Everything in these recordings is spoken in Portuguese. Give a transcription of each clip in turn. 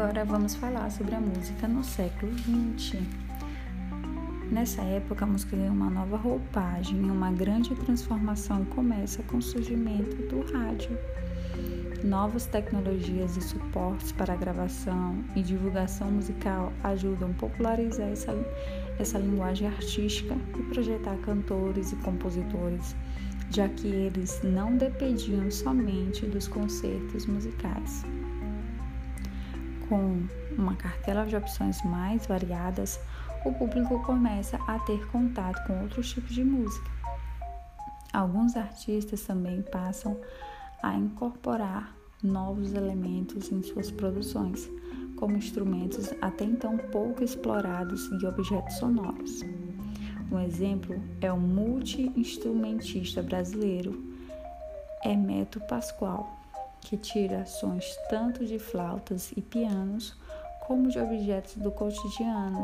Agora vamos falar sobre a música no século XX. Nessa época, a música ganha uma nova roupagem e uma grande transformação começa com o surgimento do rádio. Novas tecnologias e suportes para gravação e divulgação musical ajudam a popularizar essa, essa linguagem artística e projetar cantores e compositores, já que eles não dependiam somente dos concertos musicais. Com uma cartela de opções mais variadas, o público começa a ter contato com outros tipos de música. Alguns artistas também passam a incorporar novos elementos em suas produções, como instrumentos até então pouco explorados e objetos sonoros. Um exemplo é o multi-instrumentista brasileiro Emeto Pascoal, que tira sons tanto de flautas e pianos como de objetos do cotidiano,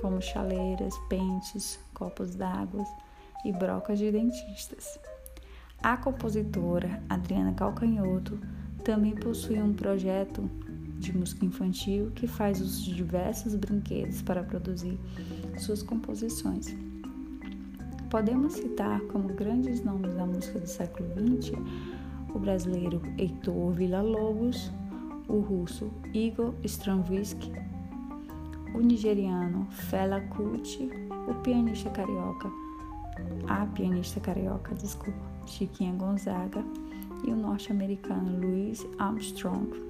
como chaleiras, pentes, copos d'água e brocas de dentistas. A compositora Adriana Calcanhoto também possui um projeto de música infantil que faz uso de diversos brinquedos para produzir suas composições. Podemos citar como grandes nomes da música do século XX o brasileiro Heitor Villa-Lobos, o russo Igor Stravinsky, o nigeriano Fela Kuti, o pianista carioca a pianista carioca, desculpa, Chiquinha Gonzaga e o norte-americano Louis Armstrong.